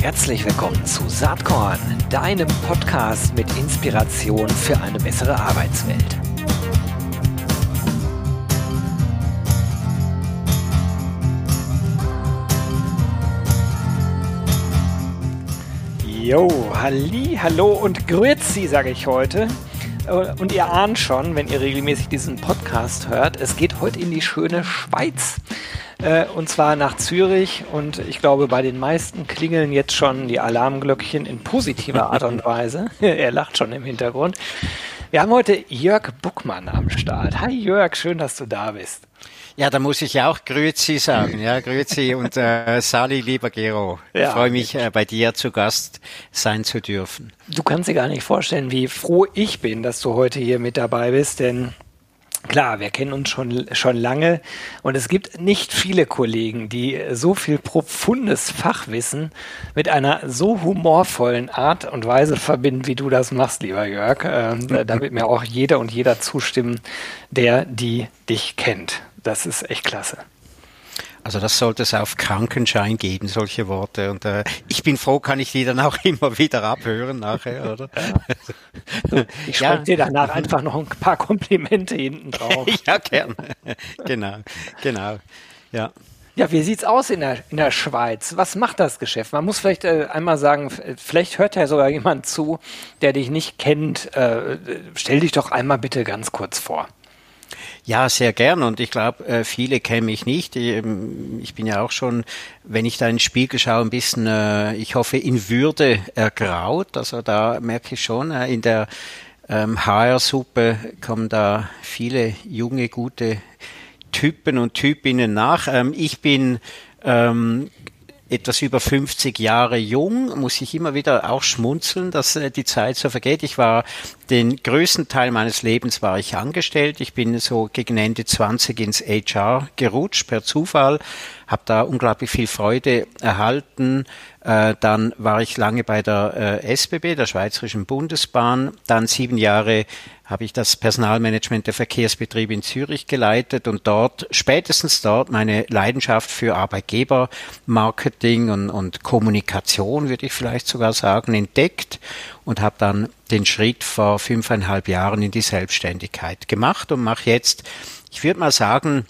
Herzlich willkommen zu Saatkorn, deinem Podcast mit Inspiration für eine bessere Arbeitswelt. Jo, halli, hallo und grüezi, sage ich heute. Und ihr ahnt schon, wenn ihr regelmäßig diesen Podcast hört, es geht heute in die schöne Schweiz. Äh, und zwar nach Zürich. Und ich glaube, bei den meisten klingeln jetzt schon die Alarmglöckchen in positiver Art und Weise. er lacht schon im Hintergrund. Wir haben heute Jörg Buckmann am Start. Hi Jörg, schön, dass du da bist. Ja, da muss ich ja auch Grüezi sagen. Ja, Grüezi und äh, Sali, lieber Gero. Ja. Ich freue mich, äh, bei dir zu Gast sein zu dürfen. Du kannst dir gar nicht vorstellen, wie froh ich bin, dass du heute hier mit dabei bist, denn Klar, wir kennen uns schon, schon lange und es gibt nicht viele Kollegen, die so viel profundes Fachwissen mit einer so humorvollen Art und Weise verbinden, wie du das machst, lieber Jörg. Ähm, da wird mir auch jeder und jeder zustimmen, der die dich kennt. Das ist echt klasse. Also das sollte es auf Krankenschein geben, solche Worte. Und äh, ich bin froh, kann ich die dann auch immer wieder abhören nachher, oder? Ja. ich schreibe ja. dir danach einfach noch ein paar Komplimente hinten drauf. ja, gerne. genau, genau. Ja. Ja, wie sieht's aus in der, in der Schweiz? Was macht das Geschäft? Man muss vielleicht äh, einmal sagen, vielleicht hört ja sogar jemand zu, der dich nicht kennt. Äh, stell dich doch einmal bitte ganz kurz vor. Ja, sehr gern. Und ich glaube, äh, viele kennen mich nicht. Ähm, ich bin ja auch schon, wenn ich da in den Spiegel schaue, ein bisschen, äh, ich hoffe, in Würde ergraut. Also da merke ich schon, äh, in der HR-Suppe ähm, kommen da viele junge, gute Typen und Typinnen nach. Ähm, ich bin etwas über 50 Jahre jung, muss ich immer wieder auch schmunzeln, dass äh, die Zeit so vergeht. Ich war den größten Teil meines Lebens war ich angestellt. Ich bin so gegen Ende 20 ins HR gerutscht per Zufall, habe da unglaublich viel Freude erhalten. Äh, dann war ich lange bei der äh, SBB, der Schweizerischen Bundesbahn, dann sieben Jahre habe ich das Personalmanagement der Verkehrsbetriebe in Zürich geleitet und dort, spätestens dort, meine Leidenschaft für Arbeitgebermarketing und, und Kommunikation, würde ich vielleicht sogar sagen, entdeckt und habe dann den Schritt vor fünfeinhalb Jahren in die Selbstständigkeit gemacht und mache jetzt, ich würde mal sagen,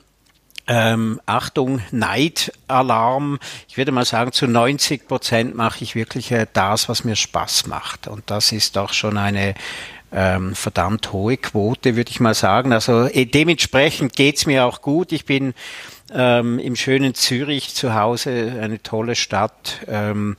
ähm, Achtung, Neidalarm. Ich würde mal sagen, zu 90 Prozent mache ich wirklich äh, das, was mir Spaß macht. Und das ist doch schon eine ähm, verdammt hohe Quote, würde ich mal sagen. Also äh, dementsprechend geht's mir auch gut. Ich bin ähm, im schönen Zürich zu Hause, eine tolle Stadt. Ähm,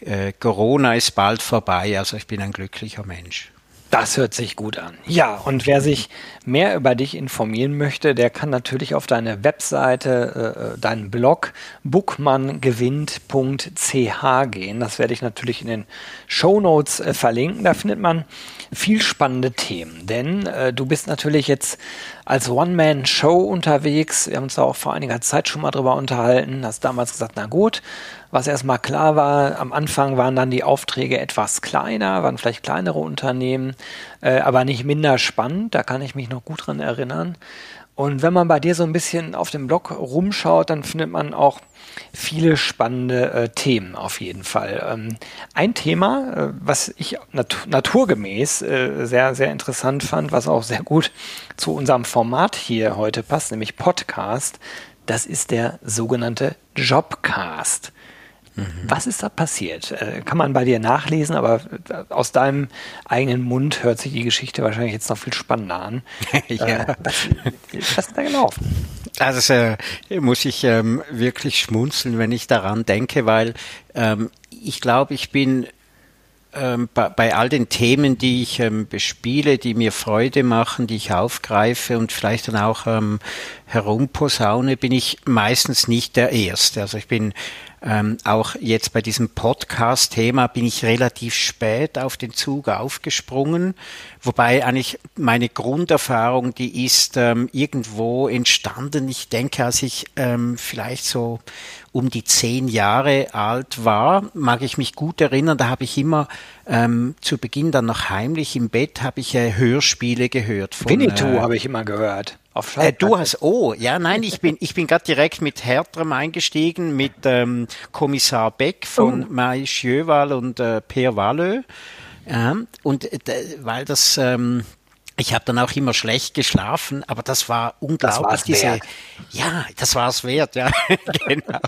äh, Corona ist bald vorbei, also ich bin ein glücklicher Mensch. Das hört sich gut an. Ja, und wer sich mehr über dich informieren möchte, der kann natürlich auf deine Webseite, äh, deinen Blog bookmanngewinnt.ch gehen. Das werde ich natürlich in den Show Notes äh, verlinken. Da findet man viel spannende Themen, denn äh, du bist natürlich jetzt als One-Man-Show unterwegs. Wir haben uns da auch vor einiger Zeit schon mal drüber unterhalten. Hast damals gesagt, na gut, was erstmal klar war, am Anfang waren dann die Aufträge etwas kleiner, waren vielleicht kleinere Unternehmen, äh, aber nicht minder spannend. Da kann ich mich noch gut dran erinnern. Und wenn man bei dir so ein bisschen auf dem Blog rumschaut, dann findet man auch viele spannende äh, Themen auf jeden Fall. Ähm, ein Thema, äh, was ich nat naturgemäß äh, sehr, sehr interessant fand, was auch sehr gut zu unserem Format hier heute passt, nämlich Podcast, das ist der sogenannte Jobcast. Mhm. Was ist da passiert? Äh, kann man bei dir nachlesen, aber äh, aus deinem eigenen Mund hört sich die Geschichte wahrscheinlich jetzt noch viel spannender an. ja. Äh, was, was ist da gelaufen? Also äh, muss ich ähm, wirklich schmunzeln, wenn ich daran denke, weil ähm, ich glaube, ich bin ähm, bei, bei, all den Themen, die ich ähm, bespiele, die mir Freude machen, die ich aufgreife und vielleicht dann auch ähm, herumposaune, bin ich meistens nicht der Erste. Also ich bin ähm, auch jetzt bei diesem Podcast-Thema bin ich relativ spät auf den Zug aufgesprungen, wobei eigentlich meine Grunderfahrung, die ist ähm, irgendwo entstanden. Ich denke, als ich ähm, vielleicht so um die zehn Jahre alt war, mag ich mich gut erinnern, da habe ich immer ähm, zu Beginn dann noch heimlich im Bett habe ich äh, Hörspiele gehört. Von, Winnetou äh, habe ich immer gehört. Auf äh, du hast, oh, ja, nein, ich bin, ich bin gerade direkt mit Hertrem eingestiegen, mit ähm, Kommissar Beck von oh. Mai Schjöwal und äh, Per Wallö. Ja, und äh, weil das, ähm, ich habe dann auch immer schlecht geschlafen, aber das war unglaublich. Das diese, wert. Ja, das war es wert, ja. genau.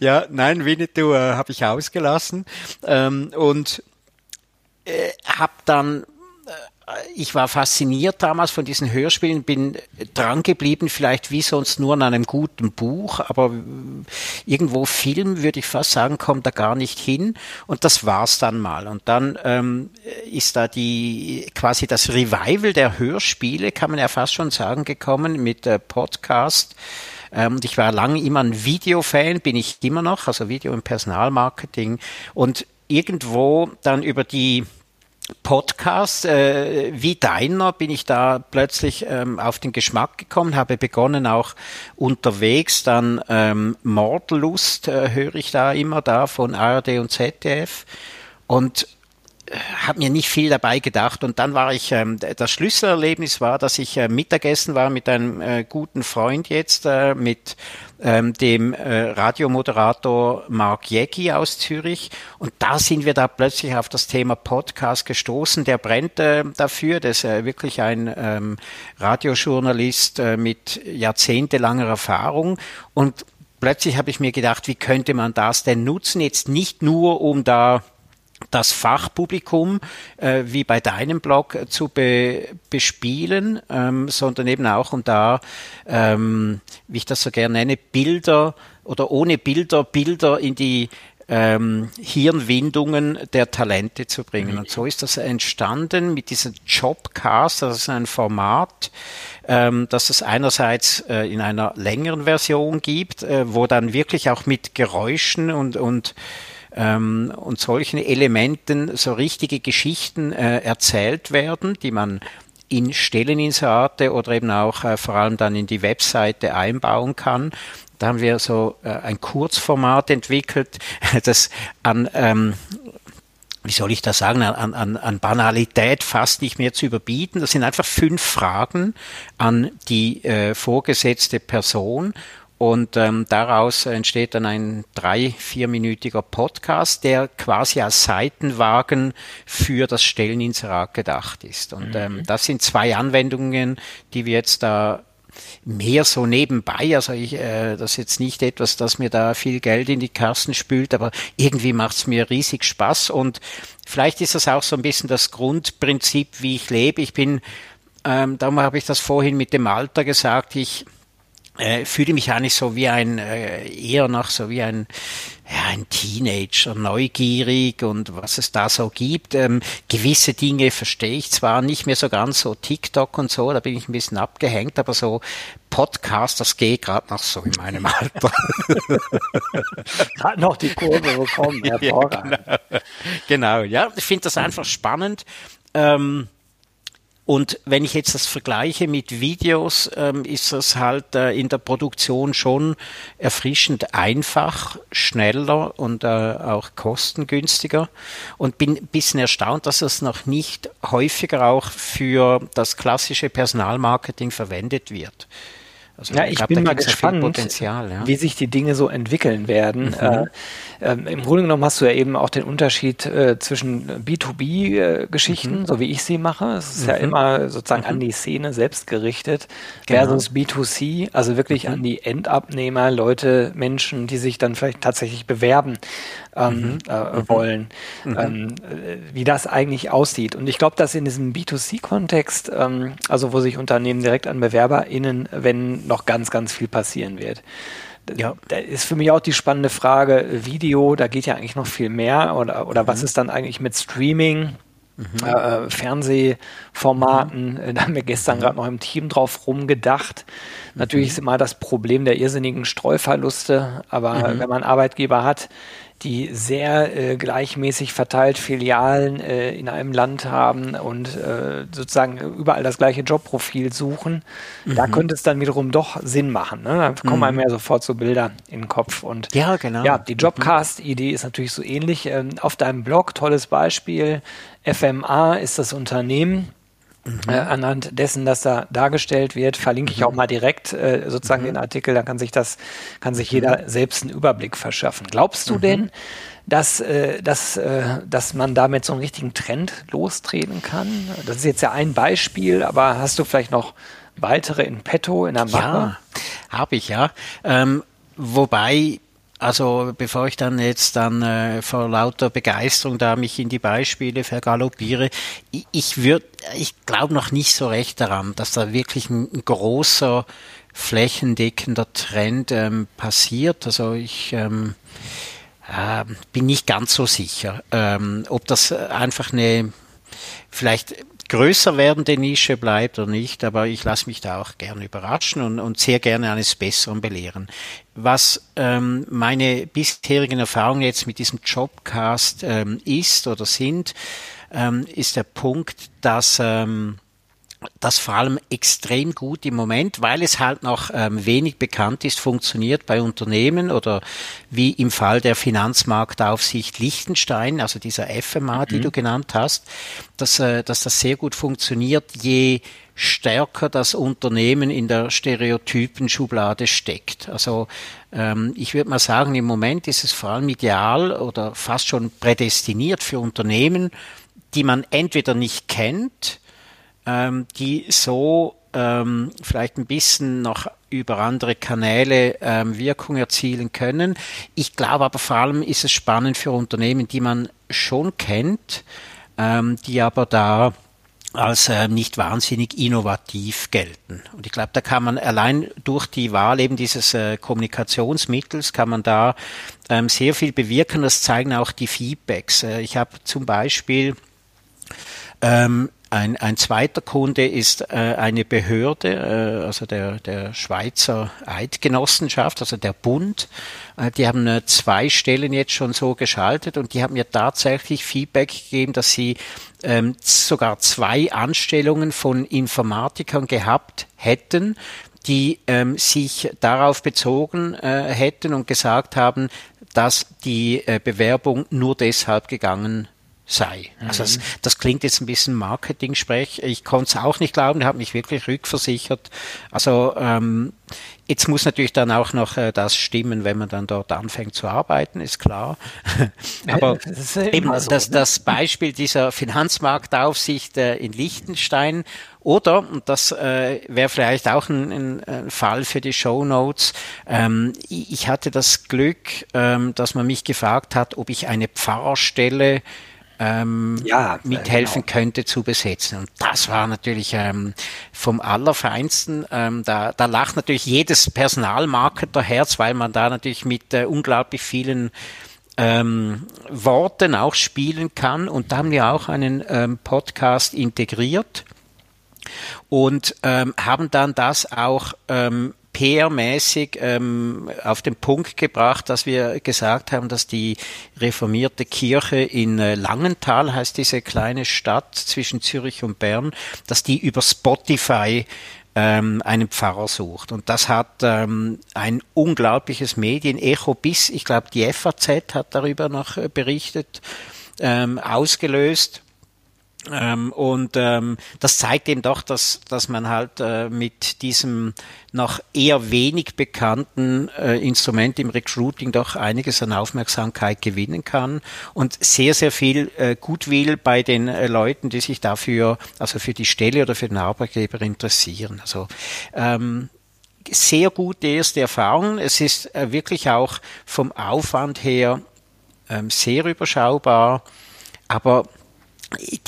ja, nein, Winnetou äh, habe ich ausgelassen ähm, und äh, habe dann ich war fasziniert damals von diesen Hörspielen, bin dran geblieben, vielleicht wie sonst nur an einem guten Buch, aber irgendwo Film, würde ich fast sagen, kommt da gar nicht hin. Und das war's dann mal. Und dann ähm, ist da die quasi das Revival der Hörspiele, kann man ja fast schon sagen, gekommen mit äh, Podcast. Ähm, und ich war lange immer ein Videofan, bin ich immer noch, also Video im Personalmarketing. Und irgendwo dann über die Podcast äh, wie deiner bin ich da plötzlich ähm, auf den Geschmack gekommen, habe begonnen auch unterwegs, dann ähm, Mordlust äh, höre ich da immer da von ARD und ZDF und habe mir nicht viel dabei gedacht und dann war ich, ähm, das Schlüsselerlebnis war, dass ich äh, Mittagessen war mit einem äh, guten Freund jetzt, äh, mit ähm, dem äh, Radiomoderator Mark Jäcki aus Zürich und da sind wir da plötzlich auf das Thema Podcast gestoßen. Der brennt äh, dafür, der ist wirklich ein ähm, Radiojournalist äh, mit jahrzehntelanger Erfahrung und plötzlich habe ich mir gedacht, wie könnte man das denn nutzen? Jetzt nicht nur, um da das Fachpublikum äh, wie bei deinem Blog äh, zu be, bespielen, ähm, sondern eben auch um da, ähm, wie ich das so gerne nenne, Bilder oder ohne Bilder, Bilder in die ähm, Hirnwindungen der Talente zu bringen. Und so ist das entstanden mit diesem Jobcast, das ist ein Format, ähm, dass es einerseits äh, in einer längeren Version gibt, äh, wo dann wirklich auch mit Geräuschen und, und ähm, und solchen Elementen so richtige Geschichten äh, erzählt werden, die man in Stelleninserate oder eben auch äh, vor allem dann in die Webseite einbauen kann. Da haben wir so äh, ein Kurzformat entwickelt, das an ähm, wie soll ich das sagen, an, an, an Banalität fast nicht mehr zu überbieten. Das sind einfach fünf Fragen an die äh, vorgesetzte Person und ähm, daraus entsteht dann ein drei-, vierminütiger Podcast, der quasi als Seitenwagen für das Stelleninserat gedacht ist. Und ähm, mhm. das sind zwei Anwendungen, die wir jetzt da mehr so nebenbei, also ich, äh, das ist jetzt nicht etwas, das mir da viel Geld in die Kassen spült, aber irgendwie macht es mir riesig Spaß und vielleicht ist das auch so ein bisschen das Grundprinzip, wie ich lebe. Ich bin, ähm, darum habe ich das vorhin mit dem Alter gesagt, ich äh, fühle mich eigentlich so wie ein, äh, eher noch so wie ein, ja, ein Teenager, neugierig und was es da so gibt. Ähm, gewisse Dinge verstehe ich zwar nicht mehr so ganz, so TikTok und so, da bin ich ein bisschen abgehängt, aber so Podcast, das geht gerade noch so in meinem Alter. gerade noch die Kurve bekommen, hervorragend. Ja, genau. genau, ja, ich finde das einfach spannend. Ähm, und wenn ich jetzt das vergleiche mit Videos, ähm, ist das halt äh, in der Produktion schon erfrischend einfach, schneller und äh, auch kostengünstiger. Und bin ein bisschen erstaunt, dass es noch nicht häufiger auch für das klassische Personalmarketing verwendet wird. Also ja, ich, bin mal gespannt, ja. wie sich die Dinge so entwickeln werden. Mhm. Äh, ähm, Im Grunde genommen hast du ja eben auch den Unterschied äh, zwischen B2B-Geschichten, mhm. so wie ich sie mache. Es ist mhm. ja immer sozusagen mhm. an die Szene selbst gerichtet, genau. versus B2C, also wirklich an mhm. die Endabnehmer, Leute, Menschen, die sich dann vielleicht tatsächlich bewerben ähm, mhm. äh, wollen, ähm, äh, wie das eigentlich aussieht. Und ich glaube, dass in diesem B2C-Kontext, ähm, also wo sich Unternehmen direkt an BewerberInnen wenden, noch ganz, ganz viel passieren wird. Ja. Da ist für mich auch die spannende Frage, Video, da geht ja eigentlich noch viel mehr oder, oder mhm. was ist dann eigentlich mit Streaming? Mhm. Äh, Fernsehformaten, mhm. da haben wir gestern mhm. gerade noch im Team drauf rumgedacht. Natürlich mhm. ist immer das Problem der irrsinnigen Streuverluste, aber mhm. wenn man Arbeitgeber hat, die sehr äh, gleichmäßig verteilt Filialen äh, in einem Land haben und äh, sozusagen überall das gleiche Jobprofil suchen, mhm. da könnte es dann wiederum doch Sinn machen. Ne? Da kommen mhm. einem ja sofort so Bilder in den Kopf. Und ja, genau. Ja, die Jobcast-Idee ist natürlich so ähnlich. Ähm, auf deinem Blog, tolles Beispiel, FMA ist das Unternehmen. Mhm. Äh, anhand dessen, dass da dargestellt wird, verlinke ich auch mhm. mal direkt äh, sozusagen mhm. den Artikel, da kann sich das, kann sich jeder mhm. selbst einen Überblick verschaffen. Glaubst du mhm. denn, dass, äh, dass, äh, dass man damit so einen richtigen Trend lostreten kann? Das ist jetzt ja ein Beispiel, aber hast du vielleicht noch weitere in petto, in der Mappe? Ja, habe ich ja. Ähm, wobei also bevor ich dann jetzt dann äh, vor lauter Begeisterung da mich in die Beispiele vergaloppiere, ich, ich würde, ich glaube noch nicht so recht daran, dass da wirklich ein, großer flächendeckender Trend ähm, passiert. Also ich ähm, äh, bin nicht ganz so sicher, ähm, ob das einfach eine vielleicht größer werdende Nische bleibt oder nicht, aber ich lasse mich da auch gerne überraschen und, und sehr gerne eines Besseren belehren. Was ähm, meine bisherigen Erfahrungen jetzt mit diesem Jobcast ähm, ist oder sind, ähm, ist der Punkt, dass ähm, das vor allem extrem gut im Moment, weil es halt noch ähm, wenig bekannt ist, funktioniert bei Unternehmen oder wie im Fall der Finanzmarktaufsicht Liechtenstein, also dieser FMA, mhm. die du genannt hast, dass, äh, dass das sehr gut funktioniert, je stärker das Unternehmen in der Stereotypenschublade steckt. Also ähm, ich würde mal sagen, im Moment ist es vor allem ideal oder fast schon prädestiniert für Unternehmen, die man entweder nicht kennt, ähm, die so ähm, vielleicht ein bisschen noch über andere Kanäle ähm, Wirkung erzielen können. Ich glaube aber vor allem ist es spannend für Unternehmen, die man schon kennt, ähm, die aber da als äh, nicht wahnsinnig innovativ gelten. Und ich glaube, da kann man allein durch die Wahl eben dieses äh, Kommunikationsmittels kann man da ähm, sehr viel bewirken. Das zeigen auch die Feedbacks. Äh, ich habe zum Beispiel ähm, ein, ein zweiter Kunde ist äh, eine Behörde, äh, also der, der Schweizer Eidgenossenschaft, also der Bund. Äh, die haben äh, zwei Stellen jetzt schon so geschaltet und die haben mir tatsächlich Feedback gegeben, dass sie ähm, sogar zwei Anstellungen von Informatikern gehabt hätten, die ähm, sich darauf bezogen äh, hätten und gesagt haben, dass die äh, Bewerbung nur deshalb gegangen sei. Also das, mhm. das, klingt jetzt ein bisschen Marketing-Sprech. Ich konnte es auch nicht glauben, habe mich wirklich rückversichert. Also ähm, jetzt muss natürlich dann auch noch äh, das stimmen, wenn man dann dort anfängt zu arbeiten, ist klar. Aber das eben so, das, ne? das Beispiel dieser Finanzmarktaufsicht äh, in Liechtenstein oder, und das äh, wäre vielleicht auch ein, ein, Fall für die Show Notes, ähm, ich hatte das Glück, ähm, dass man mich gefragt hat, ob ich eine Pfarrerstelle ähm, ja, mithelfen genau. könnte zu besetzen. Und das war natürlich ähm, vom Allerfeinsten. Ähm, da, da lacht natürlich jedes Personalmarketer Herz, weil man da natürlich mit äh, unglaublich vielen ähm, Worten auch spielen kann. Und da haben wir auch einen ähm, Podcast integriert und ähm, haben dann das auch ähm, PR-mäßig ähm, auf den Punkt gebracht, dass wir gesagt haben, dass die reformierte Kirche in äh, Langenthal, heißt diese kleine Stadt zwischen Zürich und Bern, dass die über Spotify ähm, einen Pfarrer sucht. Und das hat ähm, ein unglaubliches Medienecho bis, ich glaube, die FAZ hat darüber noch äh, berichtet, ähm, ausgelöst. Ähm, und ähm, das zeigt eben doch, dass, dass man halt äh, mit diesem noch eher wenig bekannten äh, Instrument im Recruiting doch einiges an Aufmerksamkeit gewinnen kann und sehr, sehr viel äh, Gutwill bei den äh, Leuten, die sich dafür, also für die Stelle oder für den Arbeitgeber interessieren. Also ähm, sehr gute erste Erfahrung. Es ist äh, wirklich auch vom Aufwand her ähm, sehr überschaubar, aber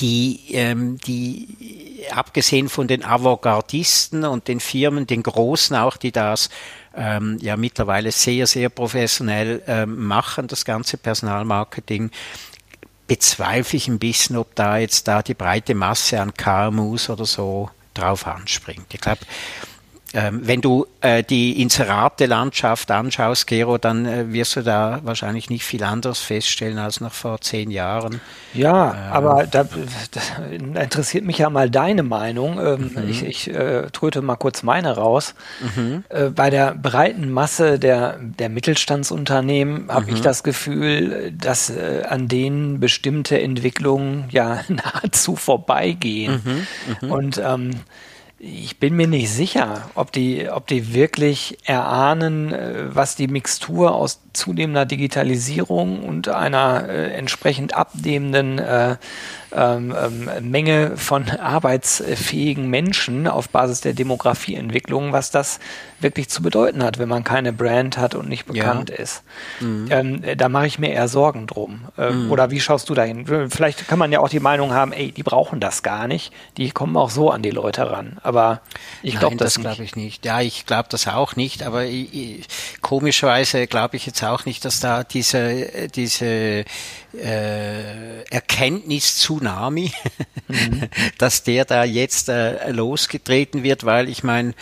die, ähm, die abgesehen von den Avantgardisten und den Firmen, den Großen auch, die das ähm, ja mittlerweile sehr, sehr professionell ähm, machen, das ganze Personalmarketing, bezweifle ich ein bisschen, ob da jetzt da die breite Masse an KMUs oder so drauf anspringt. Ich glaube, ähm, wenn du äh, die Inserate-Landschaft anschaust, Gero, dann äh, wirst du da wahrscheinlich nicht viel anderes feststellen als noch vor zehn Jahren. Ja, äh, aber da, da, interessiert mich ja mal deine Meinung. Ähm, mhm. Ich, ich äh, tröte mal kurz meine raus. Mhm. Äh, bei der breiten Masse der, der Mittelstandsunternehmen habe mhm. ich das Gefühl, dass an denen bestimmte Entwicklungen ja nahezu vorbeigehen. Mhm. Mhm. Und ähm, ich bin mir nicht sicher, ob die, ob die wirklich erahnen, äh, was die Mixtur aus zunehmender Digitalisierung und einer äh, entsprechend abnehmenden äh, ähm, ähm, Menge von arbeitsfähigen Menschen auf Basis der Demografieentwicklung, was das wirklich zu bedeuten hat, wenn man keine Brand hat und nicht bekannt ja. ist. Mhm. Ähm, da mache ich mir eher Sorgen drum. Äh, mhm. Oder wie schaust du dahin? Vielleicht kann man ja auch die Meinung haben, ey, die brauchen das gar nicht. Die kommen auch so an die Leute ran. Aber ich glaube das, das glaube ich nicht. Ja, ich glaube das auch nicht. Aber ich, ich, komischerweise glaube ich jetzt auch nicht, dass da diese diese äh, Erkenntnis-Tsunami, mhm. dass der da jetzt äh, losgetreten wird, weil ich meine,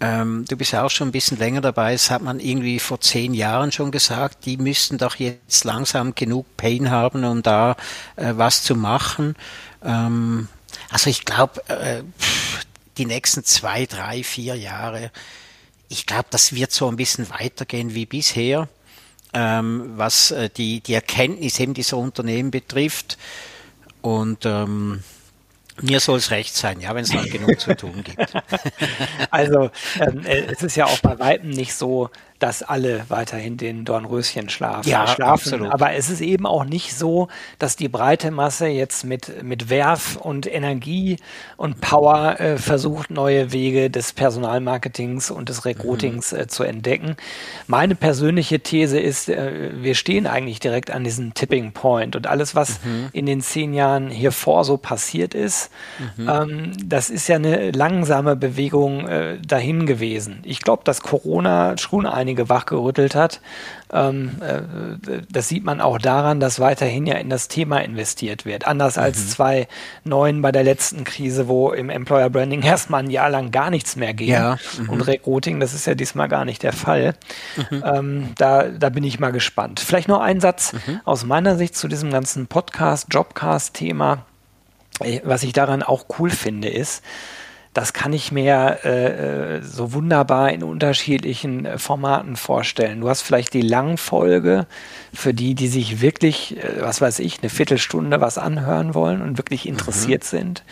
ähm, du bist ja auch schon ein bisschen länger dabei, das hat man irgendwie vor zehn Jahren schon gesagt, die müssten doch jetzt langsam genug Pain haben, um da äh, was zu machen. Ähm, also ich glaube, äh, die nächsten zwei, drei, vier Jahre, ich glaube, das wird so ein bisschen weitergehen wie bisher ähm, was äh, die, die Erkenntnis eben dieser Unternehmen betrifft. Und ähm, mir soll es recht sein, ja, wenn es noch genug zu tun gibt. Also ähm, äh, es ist ja auch bei Weitem nicht so, dass alle weiterhin den Dornröschen schlafen. Ja, schlafen. Absolut. Aber es ist eben auch nicht so, dass die breite Masse jetzt mit, mit Werf und Energie und Power äh, versucht, neue Wege des Personalmarketings und des Recruitings mhm. äh, zu entdecken. Meine persönliche These ist, äh, wir stehen eigentlich direkt an diesem Tipping Point und alles, was mhm. in den zehn Jahren hier vor so passiert ist, mhm. ähm, das ist ja eine langsame Bewegung äh, dahin gewesen. Ich glaube, dass Corona schon einige einige wachgerüttelt hat. Ähm, äh, das sieht man auch daran, dass weiterhin ja in das Thema investiert wird. Anders mhm. als 2009 bei der letzten Krise, wo im Employer Branding erstmal ein Jahr lang gar nichts mehr ging. Ja. Mhm. Und Recruiting, das ist ja diesmal gar nicht der Fall. Mhm. Ähm, da, da bin ich mal gespannt. Vielleicht noch ein Satz mhm. aus meiner Sicht zu diesem ganzen Podcast, Jobcast-Thema. Äh, was ich daran auch cool finde, ist, das kann ich mir äh, äh, so wunderbar in unterschiedlichen äh, Formaten vorstellen. Du hast vielleicht die Langfolge für die, die sich wirklich, äh, was weiß ich, eine Viertelstunde was anhören wollen und wirklich interessiert mhm. sind.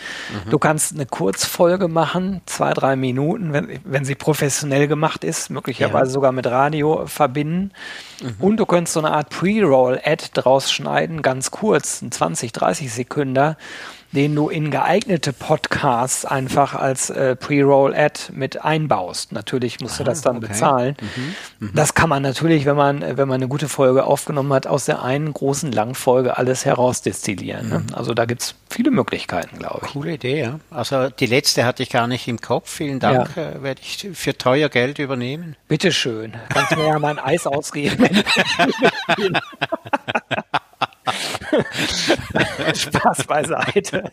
Mhm. Du kannst eine Kurzfolge machen, zwei, drei Minuten, wenn, wenn sie professionell gemacht ist, möglicherweise ja. sogar mit Radio verbinden. Mhm. Und du könntest so eine Art Pre-Roll-Ad draus schneiden, ganz kurz, 20, 30 Sekunden den du in geeignete Podcasts einfach als äh, Pre-Roll-Ad mit einbaust. Natürlich musst du das dann okay. bezahlen. Mhm. Mhm. Das kann man natürlich, wenn man, wenn man eine gute Folge aufgenommen hat, aus der einen großen Langfolge alles herausdestillieren. Ne? Mhm. Ne? Also da gibt es viele Möglichkeiten, glaube ich. Coole Idee, ja. Also die letzte hatte ich gar nicht im Kopf. Vielen Dank. Ja. Äh, werde ich für teuer Geld übernehmen. Bitteschön. Kannst mir ja mal ein Eis ausgeben. Spaß beiseite.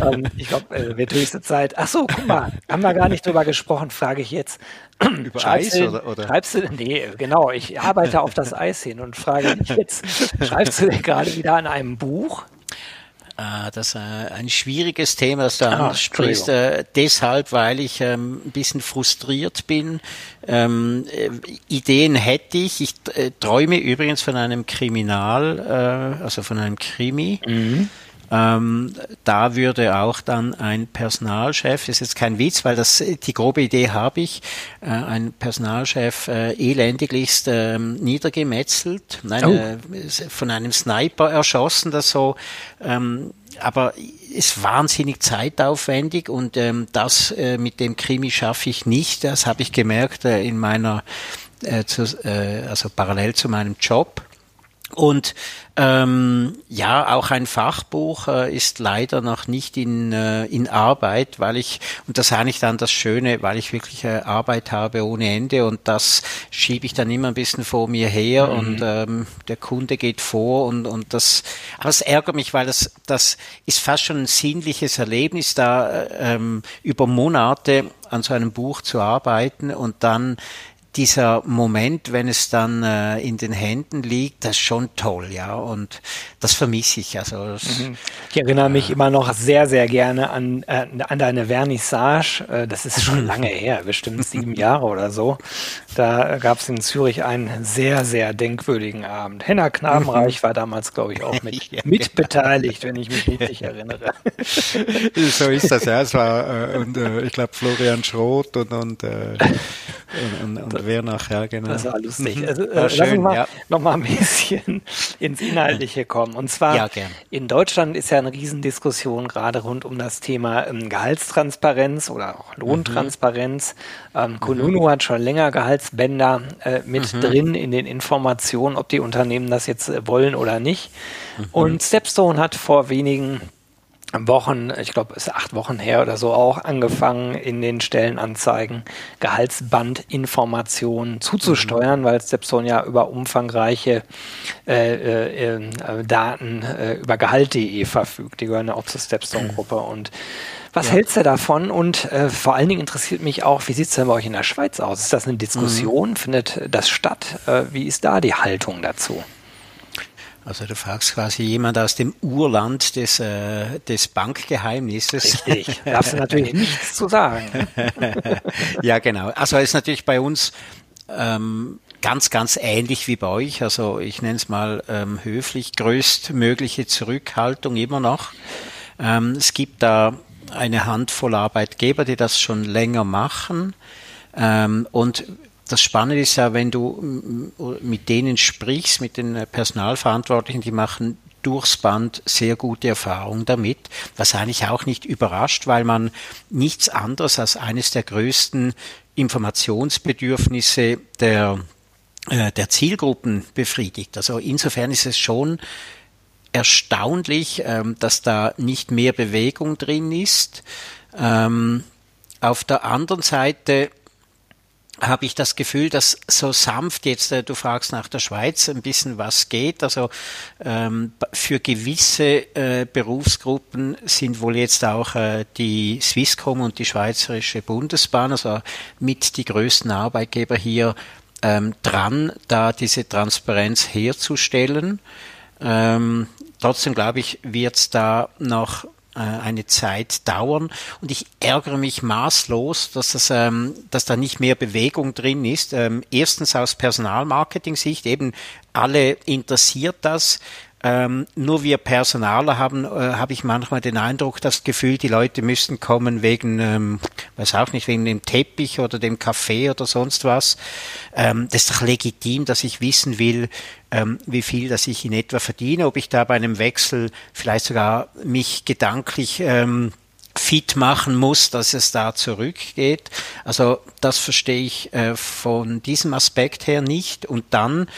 ähm, ich glaube, äh, wird höchste Zeit. Ach so, guck mal, haben wir gar nicht drüber gesprochen, frage ich jetzt. Über schreibst Eis du, oder, oder? Schreibst du, nee, genau, ich arbeite auf das Eis hin und frage dich jetzt, schreibst du gerade wieder an einem Buch? Ah, das ist ein schwieriges Thema, das du ah, ansprichst. Äh, deshalb, weil ich ähm, ein bisschen frustriert bin. Ähm, äh, Ideen hätte ich. Ich äh, träume übrigens von einem Kriminal, äh, also von einem Krimi. Mhm. Ähm, da würde auch dann ein Personalchef, ist jetzt kein Witz, weil das die grobe Idee habe ich, äh, ein Personalchef äh, elendiglichst äh, niedergemetzelt, nein, oh. äh, von einem Sniper erschossen, das so, ähm, aber ist wahnsinnig zeitaufwendig und ähm, das äh, mit dem Krimi schaffe ich nicht. Das habe ich gemerkt äh, in meiner, zu, also parallel zu meinem Job Und ähm, ja, auch ein Fachbuch äh, ist leider noch nicht in, äh, in Arbeit, weil ich, und das ist eigentlich dann das Schöne, weil ich wirklich äh, Arbeit habe ohne Ende und das schiebe ich dann immer ein bisschen vor mir her mhm. und ähm, der Kunde geht vor und, und das, aber es ärgert mich, weil das, das ist fast schon ein sinnliches Erlebnis, da äh, ähm, über Monate an so einem Buch zu arbeiten und dann dieser Moment, wenn es dann äh, in den Händen liegt, das ist schon toll, ja. Und das vermisse ich. Also das, mhm. ich erinnere mich immer noch sehr, sehr gerne an, äh, an deine Vernissage. Äh, das ist schon lange her, bestimmt sieben Jahre oder so. Da gab es in Zürich einen sehr, sehr denkwürdigen Abend. Henna Knabenreich war damals, glaube ich, auch mit, ja, mitbeteiligt, wenn ich mich richtig erinnere. so ist das, ja. Es war, äh, und äh, ich glaube, Florian Schroth und, und, äh, und, und, und wer nachher, genau. Das war lustig. Mhm. Also, äh, war schön, lass uns mal ja. noch mal ein bisschen ins Inhaltliche kommen. Und zwar, ja, in Deutschland ist ja eine Riesendiskussion gerade rund um das Thema ähm, Gehaltstransparenz oder auch Lohntransparenz. Mhm. Ähm, Kununu mhm. hat schon länger Gehaltsbänder äh, mit mhm. drin in den Informationen, ob die Unternehmen das jetzt äh, wollen oder nicht. Mhm. Und Stepstone hat vor wenigen Wochen, ich glaube, es ist acht Wochen her oder so auch, angefangen in den Stellenanzeigen Gehaltsbandinformationen zuzusteuern, mhm. weil Stepstone ja über umfangreiche äh, äh, äh, Daten äh, über Gehalt.de verfügt. Die gehören ja auch zur Stepstone-Gruppe. Und was ja. hältst du davon? Und äh, vor allen Dingen interessiert mich auch, wie sieht es denn bei euch in der Schweiz aus? Ist das eine Diskussion? Mhm. Findet das statt? Äh, wie ist da die Haltung dazu? Also du fragst quasi jemand aus dem Urland des, äh, des Bankgeheimnisses. Richtig, darfst du natürlich nichts zu sagen. ja, genau. Also ist natürlich bei uns ähm, ganz, ganz ähnlich wie bei euch. Also ich nenne es mal ähm, höflich, größtmögliche Zurückhaltung immer noch. Ähm, es gibt da eine Handvoll Arbeitgeber, die das schon länger machen. Ähm, und das Spannende ist ja, wenn du mit denen sprichst, mit den Personalverantwortlichen, die machen durchs Band sehr gute Erfahrungen damit, was eigentlich auch nicht überrascht, weil man nichts anderes als eines der größten Informationsbedürfnisse der, äh, der Zielgruppen befriedigt. Also insofern ist es schon erstaunlich, ähm, dass da nicht mehr Bewegung drin ist. Ähm, auf der anderen Seite habe ich das Gefühl, dass so sanft jetzt, äh, du fragst nach der Schweiz, ein bisschen was geht. Also ähm, für gewisse äh, Berufsgruppen sind wohl jetzt auch äh, die Swisscom und die Schweizerische Bundesbahn, also mit die größten Arbeitgeber hier ähm, dran, da diese Transparenz herzustellen. Ähm, trotzdem glaube ich, wird es da noch äh, eine Zeit dauern. Und ich ärgere mich maßlos, dass, das, ähm, dass da nicht mehr Bewegung drin ist. Ähm, erstens aus Personalmarketing-Sicht, eben alle interessiert das. Ähm, nur wir Personaler haben, äh, habe ich manchmal den Eindruck, das Gefühl, die Leute müssen kommen wegen, ähm, weiß auch nicht, wegen dem Teppich oder dem Kaffee oder sonst was. Ähm, das ist doch legitim, dass ich wissen will, ähm, wie viel das ich in etwa verdiene, ob ich da bei einem Wechsel vielleicht sogar mich gedanklich ähm, fit machen muss, dass es da zurückgeht. Also das verstehe ich äh, von diesem Aspekt her nicht. Und dann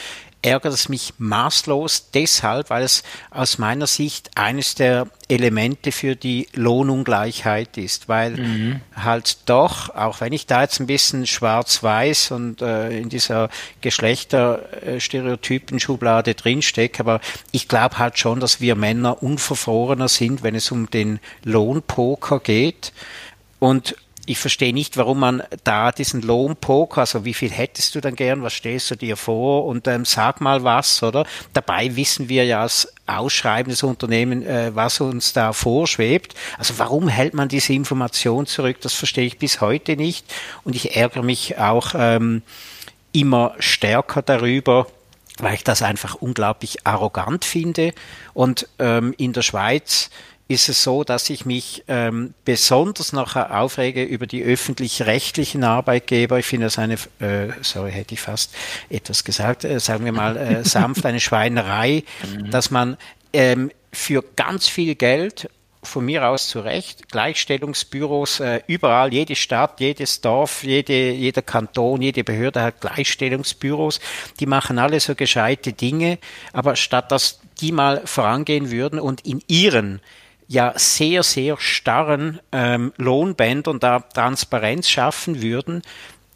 ärgert es mich maßlos deshalb, weil es aus meiner Sicht eines der Elemente für die Lohnungleichheit ist, weil mhm. halt doch, auch wenn ich da jetzt ein bisschen schwarz-weiß und äh, in dieser Geschlechterstereotypen-Schublade drinstecke, aber ich glaube halt schon, dass wir Männer unverfrorener sind, wenn es um den Lohnpoker geht. Und ich verstehe nicht, warum man da diesen Lohnpoker, also wie viel hättest du dann gern, was stellst du dir vor und ähm, sag mal was, oder? Dabei wissen wir ja als ausschreibendes Unternehmen, äh, was uns da vorschwebt. Also warum hält man diese Information zurück? Das verstehe ich bis heute nicht und ich ärgere mich auch ähm, immer stärker darüber, weil ich das einfach unglaublich arrogant finde und ähm, in der Schweiz ist es so, dass ich mich ähm, besonders nachher aufrege über die öffentlich-rechtlichen Arbeitgeber. Ich finde das eine, äh, sorry, hätte ich fast etwas gesagt, äh, sagen wir mal äh, sanft, eine Schweinerei, mhm. dass man ähm, für ganz viel Geld von mir aus zu Recht, Gleichstellungsbüros äh, überall, jede Stadt, jedes Dorf, jede, jeder Kanton, jede Behörde hat Gleichstellungsbüros, die machen alle so gescheite Dinge, aber statt dass die mal vorangehen würden und in ihren ja sehr, sehr starren ähm, Lohnbändern da Transparenz schaffen würden,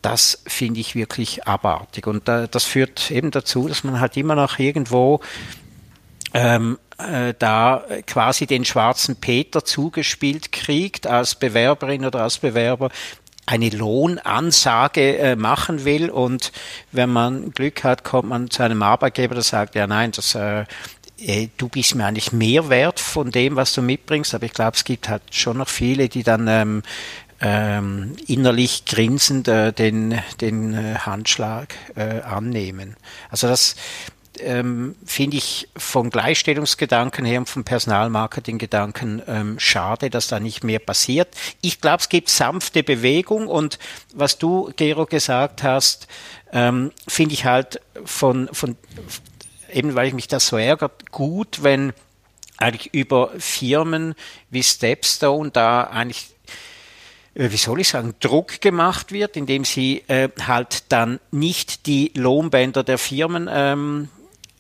das finde ich wirklich abartig. Und äh, das führt eben dazu, dass man halt immer noch irgendwo ähm, äh, da quasi den schwarzen Peter zugespielt kriegt als Bewerberin oder als Bewerber, eine Lohnansage äh, machen will und wenn man Glück hat, kommt man zu einem Arbeitgeber, der sagt, ja nein, das äh, äh, du bist mir eigentlich mehr wert von dem, was du mitbringst, aber ich glaube, es gibt halt schon noch viele, die dann ähm, ähm, innerlich grinsend äh, den, den äh, Handschlag äh, annehmen. Also das ähm, finde ich vom Gleichstellungsgedanken her und vom Personalmarketinggedanken ähm, schade, dass da nicht mehr passiert. Ich glaube, es gibt sanfte Bewegung und was du, Gero, gesagt hast, ähm, finde ich halt von, von eben weil ich mich das so ärgert, gut, wenn eigentlich über Firmen wie Stepstone da eigentlich äh, wie soll ich sagen, Druck gemacht wird, indem sie äh, halt dann nicht die Lohnbänder der Firmen ähm,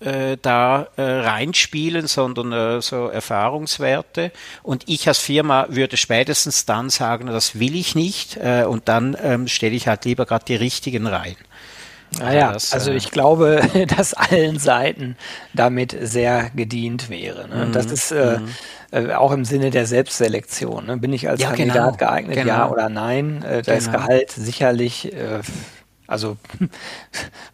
äh, da äh, reinspielen, sondern äh, so Erfahrungswerte. Und ich als Firma würde spätestens dann sagen, das will ich nicht. Äh, und dann ähm, stelle ich halt lieber gerade die richtigen rein. Naja, das, also äh, ich glaube, dass allen Seiten damit sehr gedient wäre. Ne? Das mhm, ist äh, mhm. äh, auch im Sinne der Selbstselektion. Ne? Bin ich als ja, Kandidat genau, geeignet, genau. ja oder nein? Äh, da genau. ist Gehalt sicherlich äh, also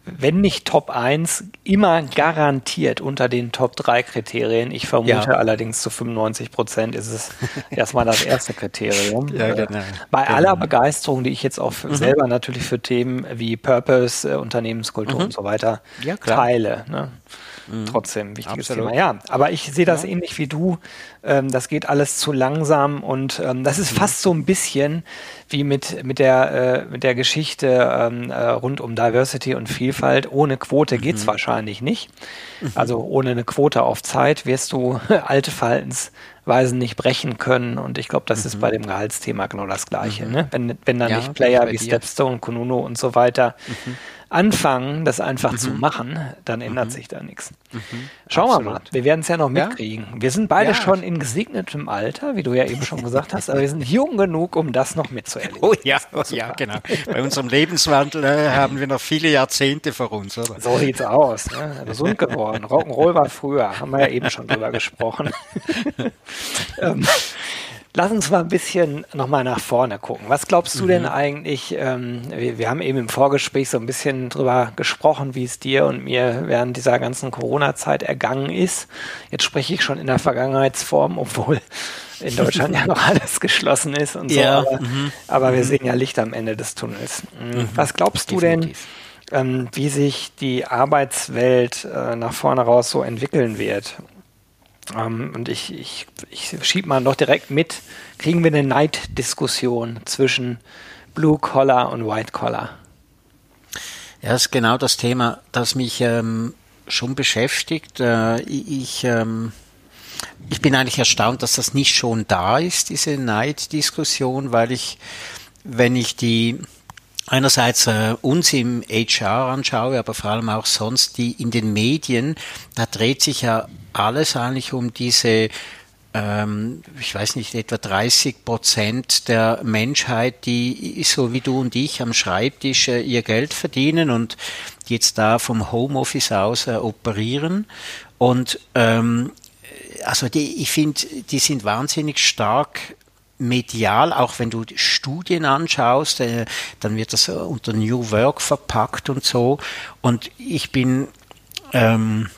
wenn nicht Top 1, immer garantiert unter den Top 3 Kriterien. Ich vermute ja. allerdings zu 95 Prozent ist es erstmal das erste Kriterium. Ja, äh, genau. Bei genau. aller Begeisterung, die ich jetzt auch mhm. selber natürlich für Themen wie Purpose, äh, Unternehmenskultur mhm. und so weiter ja, teile. Ne? Mhm. Trotzdem wichtiges Absolut. Thema. Ja, aber ich sehe das ja. ähnlich wie du. Ähm, das geht alles zu langsam und ähm, das ist mhm. fast so ein bisschen wie mit, mit, der, äh, mit der Geschichte ähm, äh, rund um Diversity und Vielfalt. Ohne Quote mhm. geht's wahrscheinlich nicht. Mhm. Also ohne eine Quote auf Zeit wirst du alte Verhaltensweisen nicht brechen können. Und ich glaube, das mhm. ist bei dem Gehaltsthema genau das Gleiche. Mhm. Ne? Wenn, wenn dann ja, nicht Player wie Stepstone, Konuno und so weiter mhm anfangen, das einfach mhm. zu machen, dann ändert mhm. sich da nichts. Mhm. Schauen Absolut. wir mal. Wir werden es ja noch mitkriegen. Ja? Wir sind beide ja. schon in gesegnetem Alter, wie du ja eben schon gesagt hast, aber wir sind jung genug, um das noch mitzuerleben. Oh ja, oh, ja genau. Bei unserem Lebenswandel äh, haben wir noch viele Jahrzehnte vor uns, oder? So sieht's aus. Ne? Gesund geworden. Rock'n'Roll war früher, haben wir ja eben schon drüber gesprochen. ähm, Lass uns mal ein bisschen nochmal nach vorne gucken. Was glaubst du mhm. denn eigentlich? Ähm, wir, wir, haben eben im Vorgespräch so ein bisschen drüber gesprochen, wie es dir und mir während dieser ganzen Corona-Zeit ergangen ist. Jetzt spreche ich schon in der Vergangenheitsform, obwohl in Deutschland ja noch alles geschlossen ist und so. Ja. Aber, mhm. aber, wir mhm. sehen ja Licht am Ende des Tunnels. Mhm. mhm. Was glaubst du Definitiv. denn, ähm, wie sich die Arbeitswelt äh, nach vorne raus so entwickeln wird? Ähm, und ich, ich, ich schiebe mal noch direkt mit, kriegen wir eine Neiddiskussion zwischen Blue Collar und White Collar? Ja, ist genau das Thema, das mich ähm, schon beschäftigt. Äh, ich, ähm, ich bin eigentlich erstaunt, dass das nicht schon da ist, diese Neiddiskussion, weil ich, wenn ich die einerseits äh, uns im HR anschaue, aber vor allem auch sonst die in den Medien, da dreht sich ja alles eigentlich um diese ähm, ich weiß nicht, etwa 30 Prozent der Menschheit, die so wie du und ich am Schreibtisch äh, ihr Geld verdienen und jetzt da vom Homeoffice aus äh, operieren. Und ähm, also die, ich finde, die sind wahnsinnig stark medial, auch wenn du Studien anschaust, äh, dann wird das unter New Work verpackt und so. Und ich bin ähm,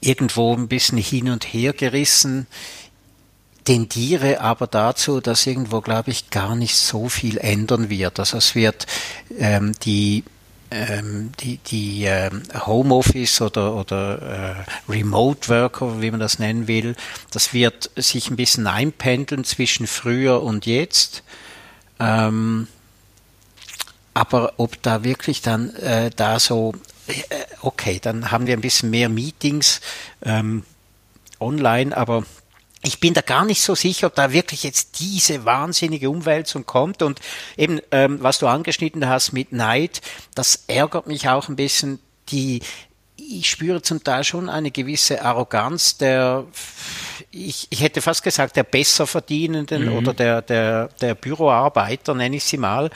irgendwo ein bisschen hin und her gerissen, tendiere aber dazu, dass irgendwo, glaube ich, gar nicht so viel ändern wird. Also es wird ähm, die ähm, die, die ähm, Homeoffice oder, oder äh, Remote Worker, wie man das nennen will, das wird sich ein bisschen einpendeln zwischen früher und jetzt. Ähm, aber ob da wirklich dann äh, da so, äh, okay, dann haben wir ein bisschen mehr Meetings ähm, online, aber ich bin da gar nicht so sicher, ob da wirklich jetzt diese wahnsinnige Umwälzung kommt. Und eben, ähm, was du angeschnitten hast mit Neid, das ärgert mich auch ein bisschen. Die, ich spüre zum Teil schon eine gewisse Arroganz der, ich, ich hätte fast gesagt, der Besserverdienenden mhm. oder der, der, der Büroarbeiter, nenne ich sie mal,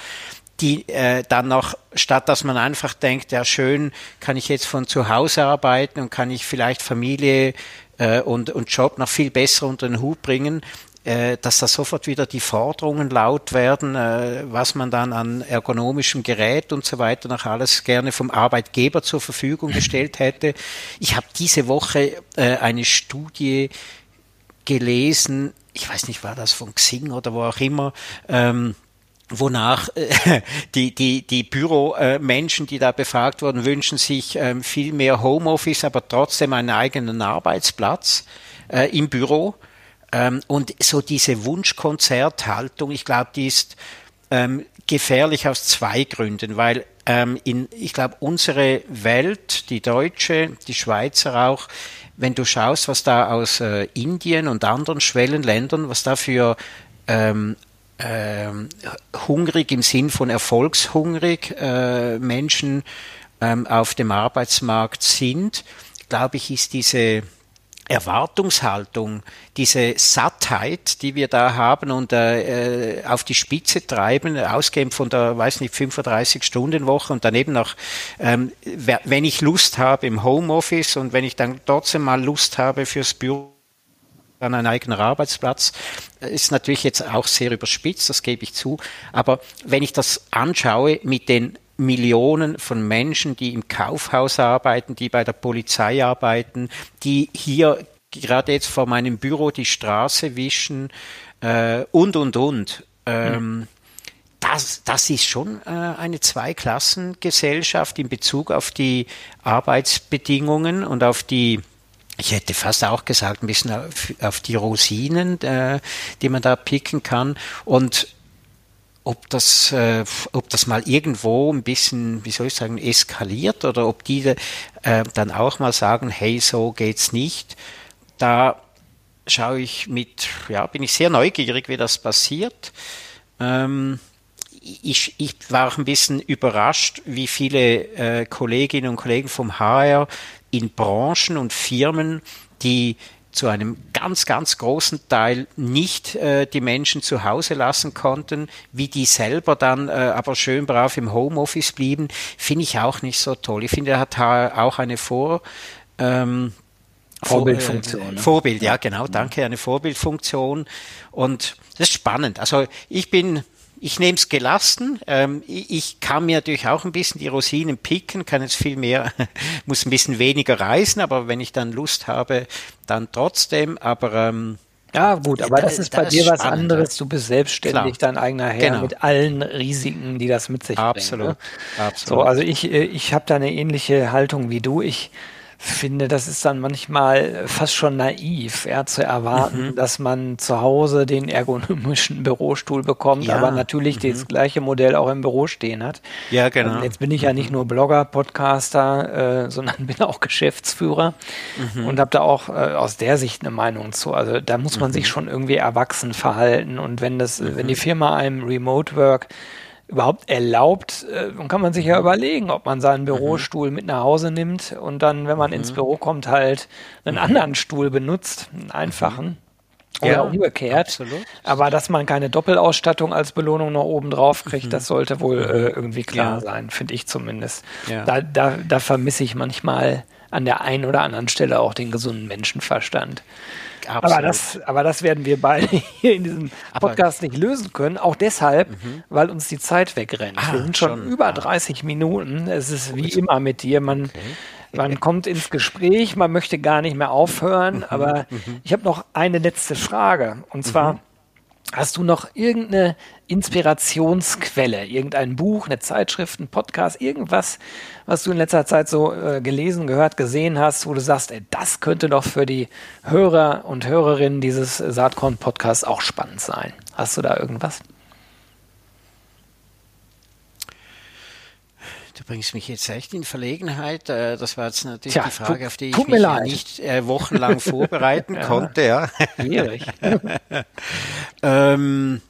die äh, dann noch, statt dass man einfach denkt, ja schön, kann ich jetzt von zu Hause arbeiten und kann ich vielleicht Familie äh, und, und Job noch viel besser unter den Hut bringen, äh, dass da sofort wieder die Forderungen laut werden, äh, was man dann an ergonomischem Gerät und so weiter noch alles gerne vom Arbeitgeber zur Verfügung gestellt hätte. Ich habe diese Woche äh, eine Studie gelesen, ich weiß nicht, war das von Xing oder wo auch immer, ähm, wonach äh, die, die, die Büromenschen, die da befragt wurden, wünschen sich ähm, viel mehr Homeoffice, aber trotzdem einen eigenen Arbeitsplatz äh, im Büro. Ähm, und so diese Wunschkonzerthaltung, ich glaube, die ist ähm, gefährlich aus zwei Gründen, weil in, ich glaube, unsere Welt, die deutsche, die Schweizer auch, wenn du schaust, was da aus äh, Indien und anderen Schwellenländern, was da für ähm, ähm, hungrig im Sinn von erfolgshungrig äh, Menschen ähm, auf dem Arbeitsmarkt sind, glaube ich, ist diese Erwartungshaltung, diese Sattheit, die wir da haben und äh, äh auf die Spitze treiben, ausgehend von der, weiß nicht, 35-Stunden-Woche und daneben noch, ähm, wenn ich Lust habe im Homeoffice und wenn ich dann trotzdem mal Lust habe fürs Büro, an ein eigener Arbeitsplatz, ist natürlich jetzt auch sehr überspitzt, das gebe ich zu. Aber wenn ich das anschaue mit den Millionen von Menschen, die im Kaufhaus arbeiten, die bei der Polizei arbeiten, die hier gerade jetzt vor meinem Büro die Straße wischen äh, und, und, und. Ähm, mhm. das, das ist schon äh, eine Zweiklassengesellschaft in Bezug auf die Arbeitsbedingungen und auf die ich hätte fast auch gesagt, ein bisschen auf, auf die Rosinen, äh, die man da picken kann. Und ob das, äh, ob das mal irgendwo ein bisschen, wie soll ich sagen, eskaliert oder ob die äh, dann auch mal sagen, hey, so geht's nicht. Da schaue ich mit, ja, bin ich sehr neugierig, wie das passiert. Ähm, ich, ich war auch ein bisschen überrascht, wie viele äh, Kolleginnen und Kollegen vom HR in Branchen und Firmen, die zu einem ganz, ganz großen Teil nicht äh, die Menschen zu Hause lassen konnten, wie die selber dann äh, aber schön brav im Homeoffice blieben, finde ich auch nicht so toll. Ich finde, er hat auch eine Vor... Ähm, Vorbildfunktion. Äh, Vorbild, ja, genau, danke, eine Vorbildfunktion. Und das ist spannend. Also ich bin ich nehme es gelassen. Ähm, ich, kann mir natürlich auch ein bisschen die Rosinen picken, kann jetzt viel mehr, muss ein bisschen weniger reisen, aber wenn ich dann Lust habe, dann trotzdem. Aber ähm, ja, gut, aber das, das ist bei das dir was spannend, anderes. Du bist selbstständig, Klar. dein eigener Herr genau. mit allen Risiken, die das mit sich Absolut. bringt. Ne? Absolut. So, also ich, äh, ich habe da eine ähnliche Haltung wie du. Ich finde, das ist dann manchmal fast schon naiv, ja, zu erwarten, mhm. dass man zu Hause den ergonomischen Bürostuhl bekommt, ja. aber natürlich mhm. das gleiche Modell auch im Büro stehen hat. Ja, genau. Und jetzt bin ich ja nicht nur Blogger, Podcaster, äh, sondern bin auch Geschäftsführer mhm. und habe da auch äh, aus der Sicht eine Meinung zu. Also da muss man sich mhm. schon irgendwie erwachsen verhalten und wenn das, wenn die mhm. Firma einem Remote Work überhaupt erlaubt, äh, dann kann man sich ja überlegen, ob man seinen mhm. Bürostuhl mhm. mit nach Hause nimmt und dann, wenn man mhm. ins Büro kommt, halt einen mhm. anderen Stuhl benutzt, einen einfachen. Oder ja, umgekehrt. Absolut. Aber dass man keine Doppelausstattung als Belohnung noch oben drauf kriegt, mhm. das sollte wohl äh, irgendwie klar ja. sein, finde ich zumindest. Ja. Da, da, da vermisse ich manchmal an der einen oder anderen Stelle auch den gesunden Menschenverstand. Absolut. Aber das, aber das werden wir beide hier in diesem Podcast aber nicht lösen können. Auch deshalb, mhm. weil uns die Zeit wegrennt. Ah, wir sind schon, schon über 30 ah. Minuten. Es ist wie immer mit dir. Man, okay. man kommt ins Gespräch, man möchte gar nicht mehr aufhören. Mhm. Aber mhm. ich habe noch eine letzte Frage. Und zwar, mhm. Hast du noch irgendeine Inspirationsquelle, irgendein Buch, eine Zeitschrift, ein Podcast, irgendwas, was du in letzter Zeit so äh, gelesen, gehört, gesehen hast, wo du sagst, ey, das könnte doch für die Hörer und Hörerinnen dieses Saatkorn-Podcasts auch spannend sein? Hast du da irgendwas? Du bringst mich jetzt echt in Verlegenheit. Äh, das war jetzt natürlich Tja, die Frage, auf die ich mich leid. nicht äh, wochenlang vorbereiten ja. konnte. Ja. Schwierig. ähm,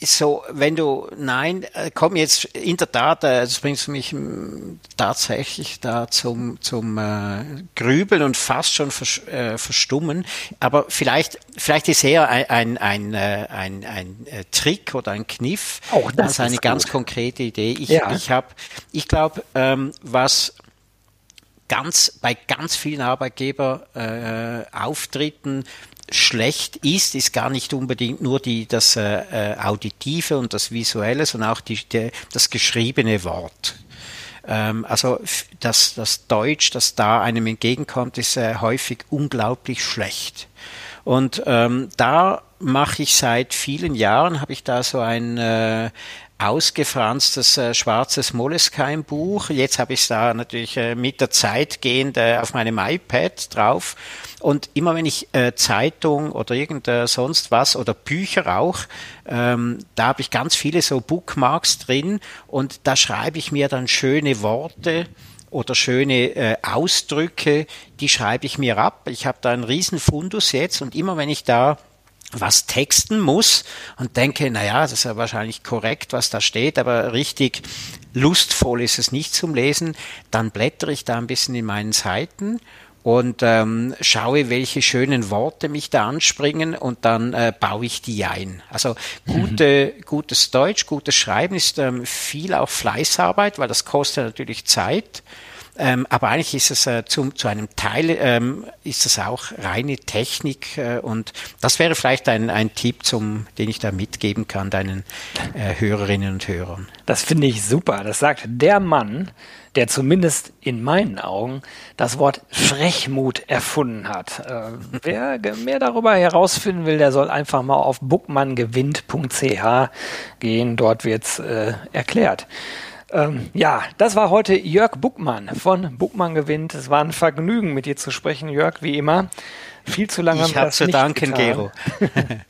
so, wenn du, nein, äh, komm jetzt in der Tat, äh, das bringt mich mm, tatsächlich da zum, zum äh, Grübeln und fast schon vers, äh, verstummen. Aber vielleicht, vielleicht ist eher ein, ein, ein, äh, ein, ein Trick oder ein Kniff Auch das als eine gut. ganz konkrete Idee. Ich, ja. ich habe, ich glaube, ähm, was ganz bei ganz vielen Arbeitgeber äh, Auftritten schlecht ist, ist gar nicht unbedingt nur die, das äh, äh, Auditive und das Visuelle, sondern auch die, die, das geschriebene Wort. Ähm, also das, das Deutsch, das da einem entgegenkommt, ist äh, häufig unglaublich schlecht. Und ähm, da mache ich seit vielen Jahren, habe ich da so ein, äh, ausgefranstes äh, schwarzes Moleskine-Buch. Jetzt habe ich es da natürlich äh, mit der Zeit gehend äh, auf meinem iPad drauf. Und immer wenn ich äh, Zeitung oder irgend äh, sonst was oder Bücher auch, ähm, da habe ich ganz viele so Bookmarks drin und da schreibe ich mir dann schöne Worte oder schöne äh, Ausdrücke, die schreibe ich mir ab. Ich habe da einen riesen Fundus jetzt und immer wenn ich da was texten muss und denke, naja, das ist ja wahrscheinlich korrekt, was da steht, aber richtig lustvoll ist es nicht zum Lesen, dann blättere ich da ein bisschen in meinen Seiten und ähm, schaue, welche schönen Worte mich da anspringen und dann äh, baue ich die ein. Also gute, mhm. gutes Deutsch, gutes Schreiben ist ähm, viel auch Fleißarbeit, weil das kostet natürlich Zeit. Ähm, aber eigentlich ist es äh, zu, zu einem Teil ähm, ist es auch reine Technik äh, und das wäre vielleicht ein, ein Tipp, zum, den ich da mitgeben kann deinen äh, Hörerinnen und Hörern. Das finde ich super. Das sagt der Mann, der zumindest in meinen Augen das Wort Frechmut erfunden hat. Äh, wer mehr darüber herausfinden will, der soll einfach mal auf bookmanngewinnt.ch gehen. Dort wird's äh, erklärt. Ähm, ja, das war heute Jörg Buckmann von Buckmann gewinnt. Es war ein Vergnügen, mit dir zu sprechen, Jörg, wie immer. Viel zu lange ich das zu danken, getan. Gero.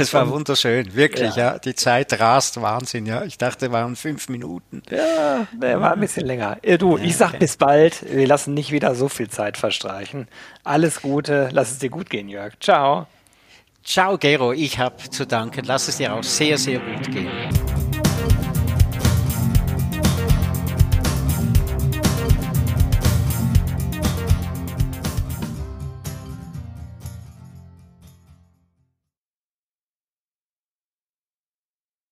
Es war wunderschön, wirklich, ja. ja. Die Zeit rast, Wahnsinn, ja. Ich dachte, es waren fünf Minuten. Ja, der war ein bisschen länger. Äh, du, ich sag okay. bis bald. Wir lassen nicht wieder so viel Zeit verstreichen. Alles Gute, lass es dir gut gehen, Jörg. Ciao. Ciao, Gero. Ich habe zu danken. Lass es dir auch sehr, sehr gut gehen.